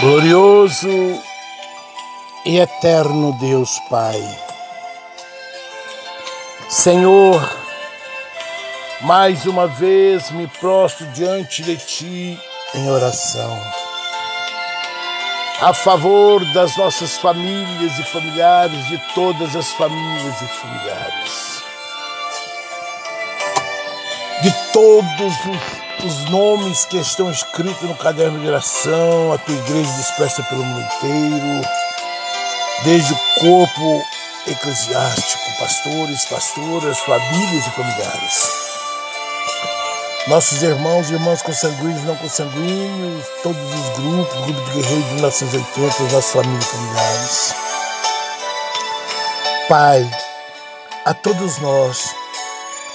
Glorioso e eterno Deus Pai. Senhor, mais uma vez me prostro diante de Ti em oração. A favor das nossas famílias e familiares, de todas as famílias e familiares. De todos os os nomes que estão escritos no caderno de oração, a tua igreja dispersa pelo mundo inteiro, desde o corpo eclesiástico, pastores, pastoras, famílias e familiares. Nossos irmãos e irmãs consanguíneos, não consanguíneos, todos os grupos, grupo de guerreiros de 1980, nossas famílias e familiares. Pai, a todos nós,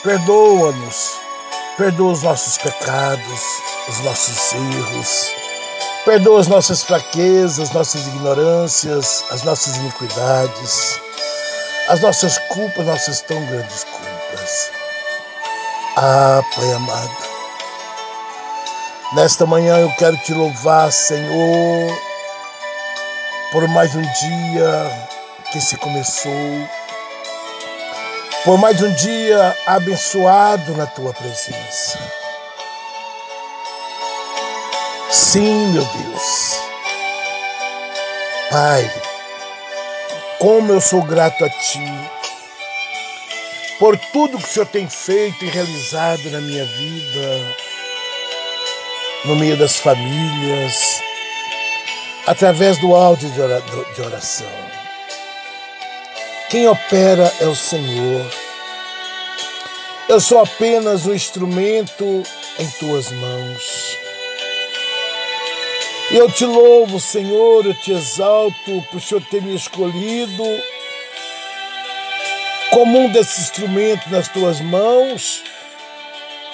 perdoa-nos Perdoa os nossos pecados, os nossos erros. Perdoa as nossas fraquezas, nossas ignorâncias, as nossas iniquidades, as nossas culpas, nossas tão grandes culpas. Ah, Pai amado, nesta manhã eu quero te louvar, Senhor, por mais um dia que se começou por mais um dia abençoado na tua presença. Sim, meu Deus. Pai, como eu sou grato a Ti por tudo que o Senhor tem feito e realizado na minha vida, no meio das famílias, através do áudio de oração. Quem opera é o Senhor. Eu sou apenas um instrumento em tuas mãos. E eu te louvo, Senhor, eu te exalto por Senhor ter me escolhido como um desses instrumentos nas tuas mãos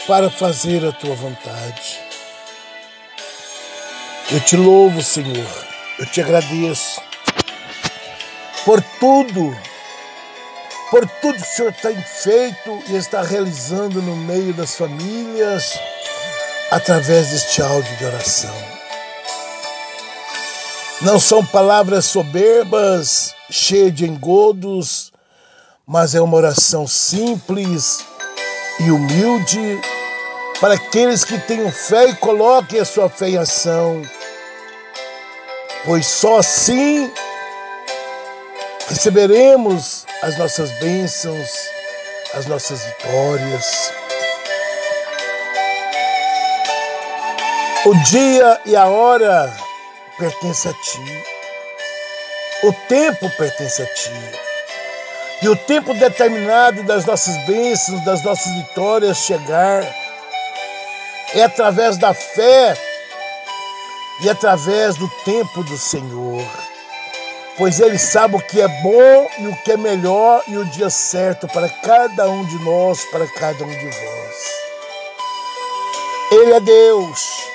para fazer a tua vontade. Eu te louvo, Senhor, eu te agradeço por tudo por tudo que o Senhor tem feito e está realizando no meio das famílias, através deste áudio de oração. Não são palavras soberbas, cheias de engodos, mas é uma oração simples e humilde para aqueles que tenham fé e coloquem a sua fé em ação, pois só assim receberemos as nossas bênçãos, as nossas vitórias. O dia e a hora pertencem a ti. O tempo pertence a ti. E o tempo determinado das nossas bênçãos, das nossas vitórias chegar é através da fé e através do tempo do Senhor pois Ele sabe o que é bom e o que é melhor e o dia certo para cada um de nós, para cada um de vós. Ele é Deus.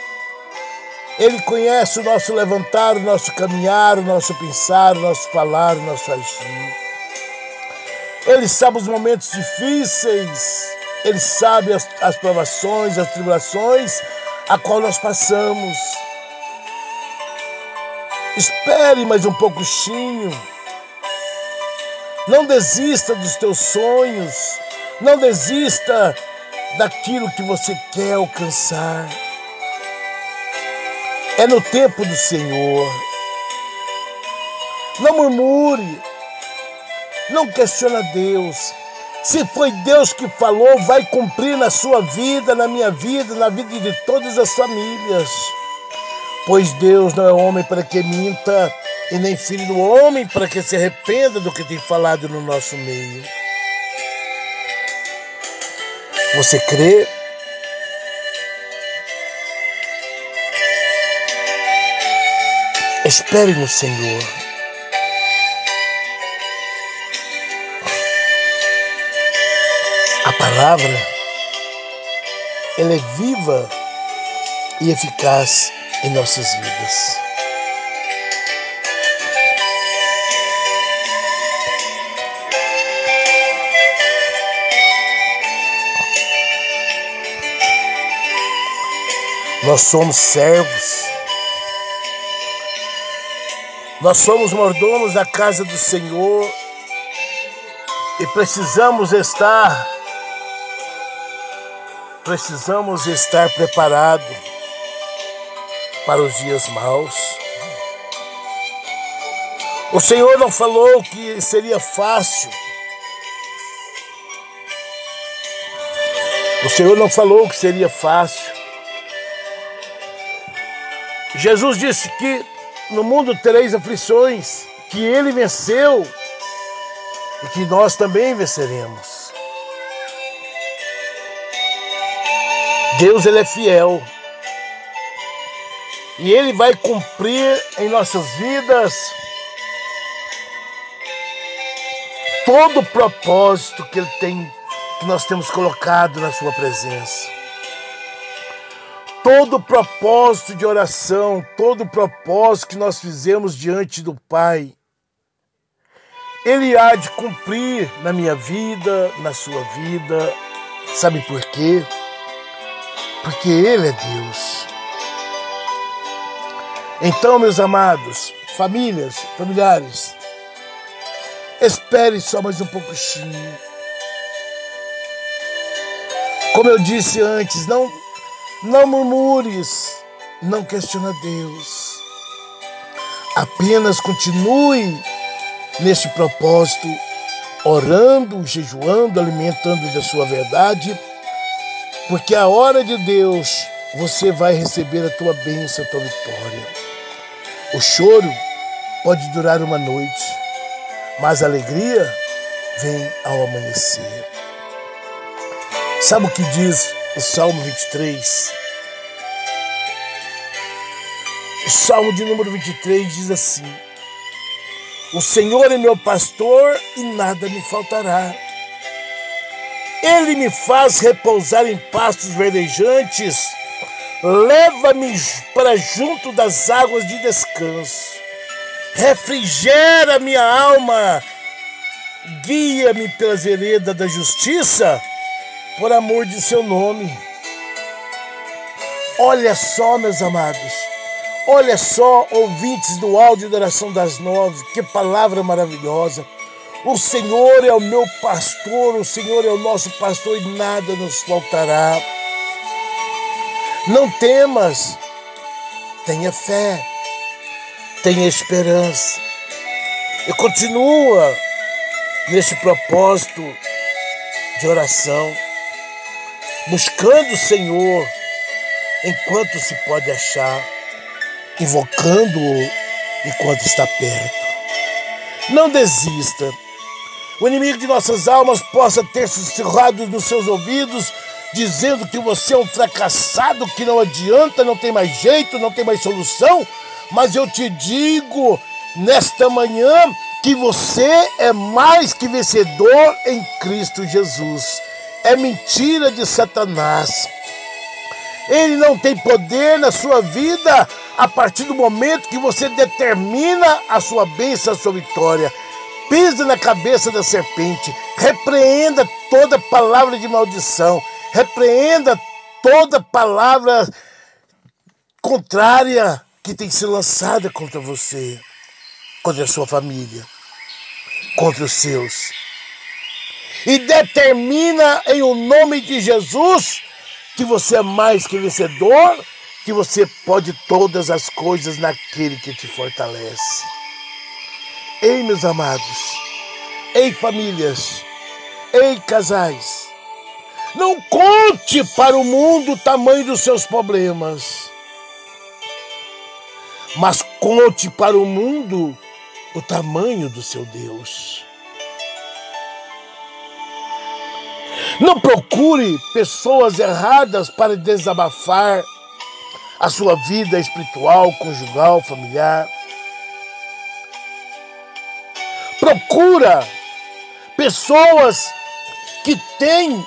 Ele conhece o nosso levantar, o nosso caminhar, o nosso pensar, o nosso falar, o nosso agir. Ele sabe os momentos difíceis, Ele sabe as, as provações, as tribulações a qual nós passamos. Espere mais um pouquinho. Não desista dos teus sonhos. Não desista daquilo que você quer alcançar. É no tempo do Senhor. Não murmure. Não questiona Deus. Se foi Deus que falou, vai cumprir na sua vida, na minha vida, na vida de todas as famílias. Pois Deus não é homem para que minta, e nem filho do homem para que se arrependa do que tem falado no nosso meio. Você crê? Espere no Senhor. A palavra, ela é viva e eficaz em nossas vidas. Nós somos servos, Nós somos mordomos da casa do Senhor. E precisamos estar precisamos estar preparados para os dias maus. O Senhor não falou que seria fácil. O Senhor não falou que seria fácil. Jesus disse que no mundo tereis aflições, que ele venceu e que nós também venceremos. Deus ele é fiel. E ele vai cumprir em nossas vidas todo o propósito que ele tem que nós temos colocado na sua presença. Todo o propósito de oração, todo o propósito que nós fizemos diante do Pai, ele há de cumprir na minha vida, na sua vida. Sabe por quê? Porque Ele é Deus. Então, meus amados, famílias, familiares, espere só mais um pouquinho. Como eu disse antes, não, não murmures, não questiona Deus. Apenas continue nesse propósito, orando, jejuando, alimentando da sua verdade, porque a hora de Deus você vai receber a tua bênção, a tua vitória. O choro pode durar uma noite, mas a alegria vem ao amanhecer. Sabe o que diz o Salmo 23? O Salmo de número 23 diz assim: o Senhor é meu pastor e nada me faltará. Ele me faz repousar em pastos verdejantes, leva-me para junto das águas de descanso, refrigera minha alma, guia-me pelas veredas da justiça, por amor de seu nome. Olha só, meus amados, Olha só, ouvintes do áudio da oração das nove, que palavra maravilhosa. O Senhor é o meu pastor, o Senhor é o nosso pastor e nada nos faltará. Não temas, tenha fé, tenha esperança. E continua nesse propósito de oração, buscando o Senhor enquanto se pode achar invocando-o enquanto está perto. Não desista. O inimigo de nossas almas possa ter sussurrado nos seus ouvidos, dizendo que você é um fracassado, que não adianta, não tem mais jeito, não tem mais solução. Mas eu te digo nesta manhã que você é mais que vencedor em Cristo Jesus. É mentira de Satanás. Ele não tem poder na sua vida a partir do momento que você determina a sua bênção, a sua vitória. Pisa na cabeça da serpente, repreenda toda palavra de maldição, repreenda toda palavra contrária que tem sido lançada contra você, contra a sua família, contra os seus. E determina em o nome de Jesus que você é mais que vencedor que você pode todas as coisas naquele que te fortalece. Ei, meus amados, ei, famílias, ei, casais, não conte para o mundo o tamanho dos seus problemas, mas conte para o mundo o tamanho do seu Deus. Não procure pessoas erradas para desabafar a sua vida espiritual, conjugal, familiar. Procura pessoas que têm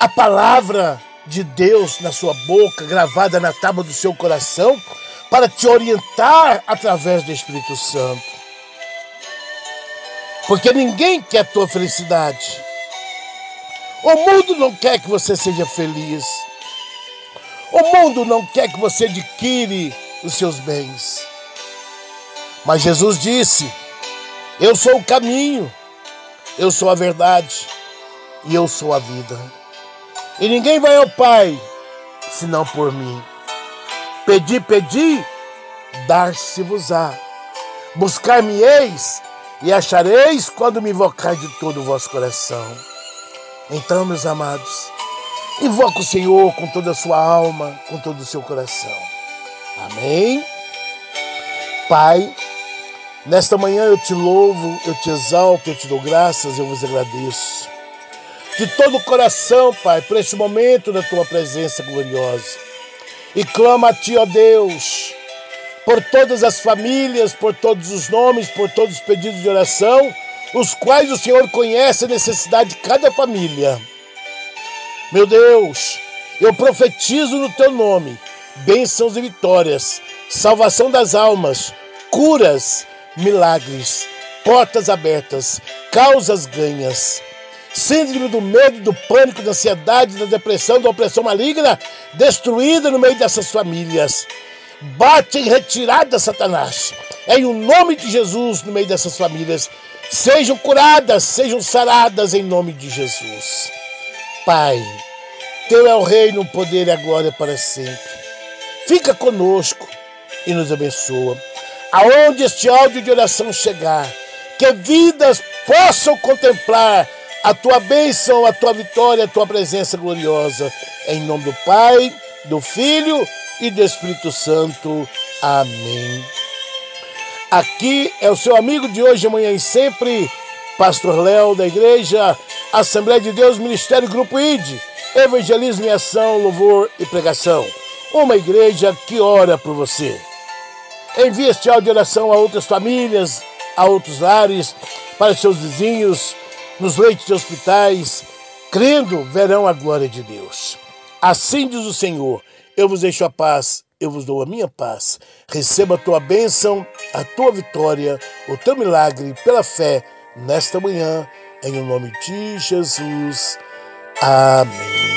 a palavra de Deus na sua boca, gravada na tábua do seu coração, para te orientar através do Espírito Santo. Porque ninguém quer a tua felicidade. O mundo não quer que você seja feliz. O mundo não quer que você adquire os seus bens. Mas Jesus disse: Eu sou o caminho, eu sou a verdade e eu sou a vida. E ninguém vai ao Pai senão por mim. Pedi, pedi, dar-se-vos-á. Buscar-me-eis e achareis quando me invocar de todo o vosso coração. Então, meus amados, invoca o Senhor com toda a sua alma, com todo o seu coração. Amém? Pai, nesta manhã eu te louvo, eu te exalto, eu te dou graças, eu vos agradeço. De todo o coração, Pai, por este momento da tua presença gloriosa. E clama a ti, ó Deus, por todas as famílias, por todos os nomes, por todos os pedidos de oração, os quais o Senhor conhece a necessidade de cada família. Meu Deus, eu profetizo no teu nome bênçãos e vitórias, salvação das almas, curas, milagres, portas abertas, causas ganhas. Síndrome do medo, do pânico, da ansiedade, da depressão, da opressão maligna, destruída no meio dessas famílias. Bate em retirada, Satanás. Em o nome de Jesus, no meio dessas famílias. Sejam curadas, sejam saradas em nome de Jesus. Pai, teu é o reino, o poder e a glória para sempre. Fica conosco e nos abençoa. Aonde este áudio de oração chegar, que vidas possam contemplar a tua bênção, a tua vitória, a tua presença gloriosa. Em nome do Pai, do Filho e do Espírito Santo. Amém. Aqui é o seu amigo de hoje, amanhã e sempre, Pastor Léo da Igreja Assembleia de Deus, Ministério Grupo ID, Evangelismo e Ação, Louvor e Pregação. Uma igreja que ora por você. Envie este áudio de oração a outras famílias, a outros lares, para seus vizinhos, nos leitos de hospitais, crendo, verão a glória de Deus. Assim diz o Senhor: Eu vos deixo a paz, eu vos dou a minha paz. Receba a tua bênção, a tua vitória, o teu milagre pela fé nesta manhã, em nome de Jesus. Amém.